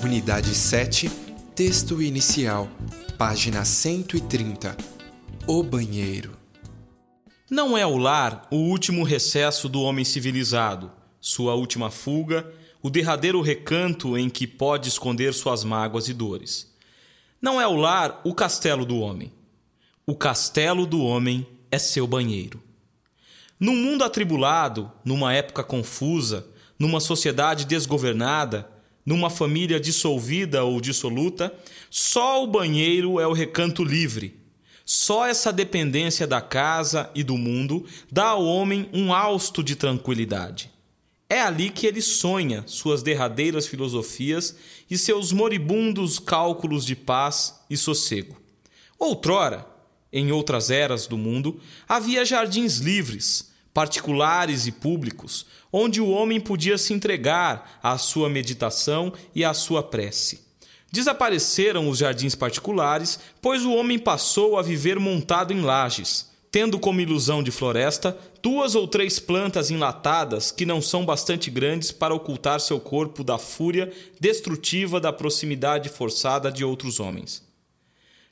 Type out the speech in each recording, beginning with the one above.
Unidade 7, texto inicial, página 130. O banheiro. Não é o lar o último recesso do homem civilizado, sua última fuga, o derradeiro recanto em que pode esconder suas mágoas e dores. Não é o lar o castelo do homem. O castelo do homem é seu banheiro. Num mundo atribulado, numa época confusa, numa sociedade desgovernada, numa família dissolvida ou dissoluta, só o banheiro é o recanto livre. Só essa dependência da casa e do mundo dá ao homem um hausto de tranquilidade. É ali que ele sonha suas derradeiras filosofias e seus moribundos cálculos de paz e sossego. Outrora, em outras eras do mundo, havia jardins livres, particulares e públicos, onde o homem podia se entregar à sua meditação e à sua prece. Desapareceram os jardins particulares, pois o homem passou a viver montado em lajes, tendo como ilusão de floresta duas ou três plantas enlatadas que não são bastante grandes para ocultar seu corpo da fúria destrutiva da proximidade forçada de outros homens.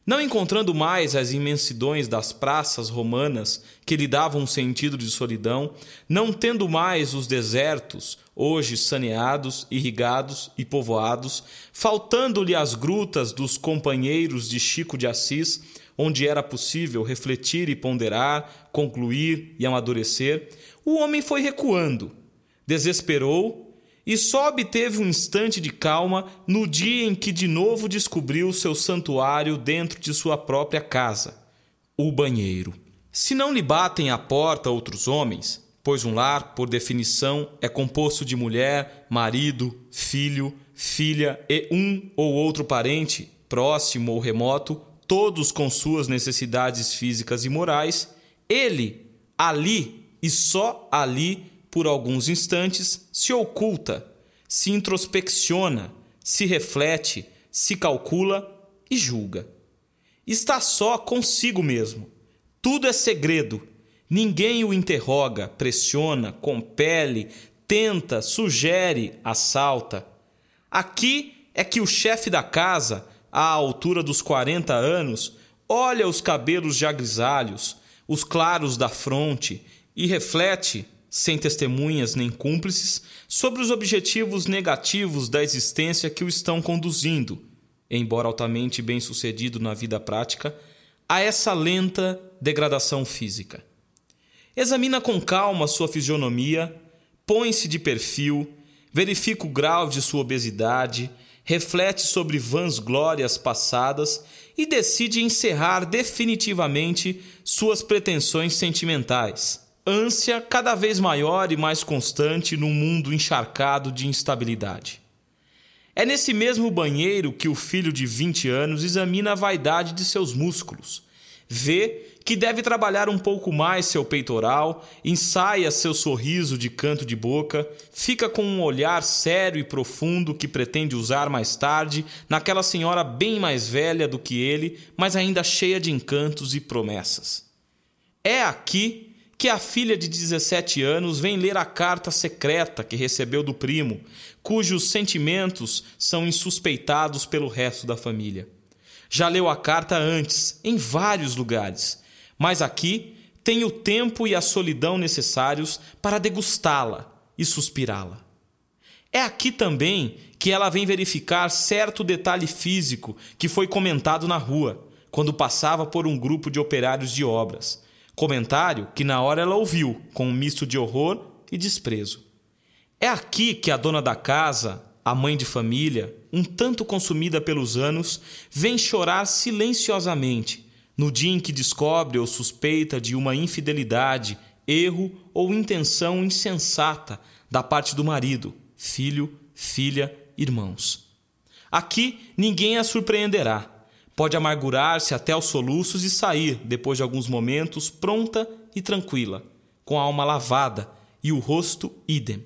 Não encontrando mais as imensidões das praças romanas que lhe davam um sentido de solidão, não tendo mais os desertos, hoje saneados, irrigados e povoados, faltando-lhe as grutas dos companheiros de Chico de Assis, onde era possível refletir e ponderar, concluir e amadurecer, o homem foi recuando, desesperou e só obteve um instante de calma no dia em que de novo descobriu seu santuário dentro de sua própria casa, o banheiro. Se não lhe batem à porta outros homens, pois um lar, por definição, é composto de mulher, marido, filho, filha e um ou outro parente, próximo ou remoto, todos com suas necessidades físicas e morais, ele, ali e só ali, por alguns instantes, se oculta, se introspecciona, se reflete, se calcula e julga. Está só consigo mesmo. Tudo é segredo. Ninguém o interroga, pressiona, compele, tenta, sugere, assalta. Aqui é que o chefe da casa, à altura dos 40 anos, olha os cabelos já grisalhos, os claros da fronte e reflete sem testemunhas nem cúmplices, sobre os objetivos negativos da existência que o estão conduzindo, embora altamente bem-sucedido na vida prática, a essa lenta degradação física. Examina com calma sua fisionomia, põe-se de perfil, verifica o grau de sua obesidade, reflete sobre vãs glórias passadas e decide encerrar definitivamente suas pretensões sentimentais ânsia cada vez maior e mais constante num mundo encharcado de instabilidade. É nesse mesmo banheiro que o filho de 20 anos examina a vaidade de seus músculos. Vê que deve trabalhar um pouco mais seu peitoral, ensaia seu sorriso de canto de boca, fica com um olhar sério e profundo que pretende usar mais tarde naquela senhora bem mais velha do que ele, mas ainda cheia de encantos e promessas. É aqui que a filha de 17 anos vem ler a carta secreta que recebeu do primo, cujos sentimentos são insuspeitados pelo resto da família. Já leu a carta antes, em vários lugares, mas aqui tem o tempo e a solidão necessários para degustá-la e suspirá-la. É aqui também que ela vem verificar certo detalhe físico que foi comentado na rua, quando passava por um grupo de operários de obras Comentário que na hora ela ouviu, com um misto de horror e desprezo. É aqui que a dona da casa, a mãe de família, um tanto consumida pelos anos, vem chorar silenciosamente no dia em que descobre ou suspeita de uma infidelidade, erro ou intenção insensata da parte do marido, filho, filha, irmãos. Aqui ninguém a surpreenderá Pode amargurar-se até aos soluços e sair, depois de alguns momentos, pronta e tranquila, com a alma lavada e o rosto idem,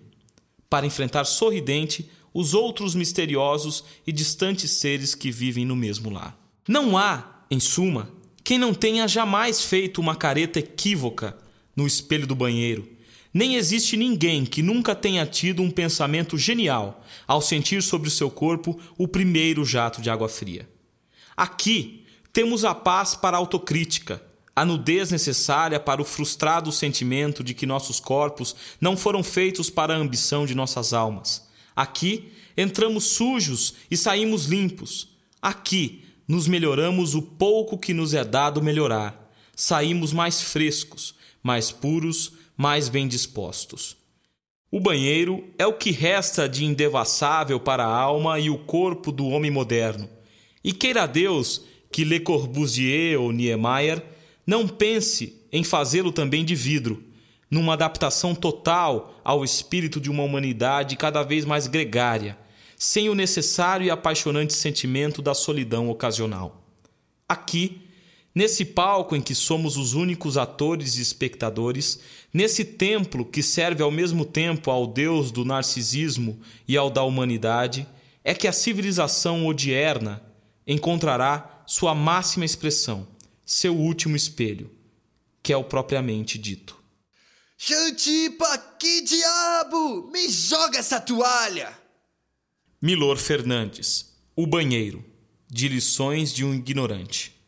para enfrentar sorridente os outros misteriosos e distantes seres que vivem no mesmo lar. Não há, em suma, quem não tenha jamais feito uma careta equívoca no espelho do banheiro, Nem existe ninguém que nunca tenha tido um pensamento genial ao sentir sobre o seu corpo o primeiro jato de água fria. Aqui temos a paz para a autocrítica, a nudez necessária para o frustrado sentimento de que nossos corpos não foram feitos para a ambição de nossas almas. Aqui entramos sujos e saímos limpos. Aqui nos melhoramos o pouco que nos é dado melhorar. Saímos mais frescos, mais puros, mais bem dispostos. O banheiro é o que resta de indevassável para a alma e o corpo do homem moderno. E queira Deus que Le Corbusier ou Niemeyer não pense em fazê-lo também de vidro, numa adaptação total ao espírito de uma humanidade cada vez mais gregária, sem o necessário e apaixonante sentimento da solidão ocasional. Aqui, nesse palco em que somos os únicos atores e espectadores, nesse templo que serve ao mesmo tempo ao Deus do narcisismo e ao da humanidade, é que a civilização odierna encontrará sua máxima expressão, seu último espelho, que é o propriamente dito. Xantipa, que diabo! Me joga essa toalha! Milor Fernandes, O Banheiro, de Lições de um Ignorante.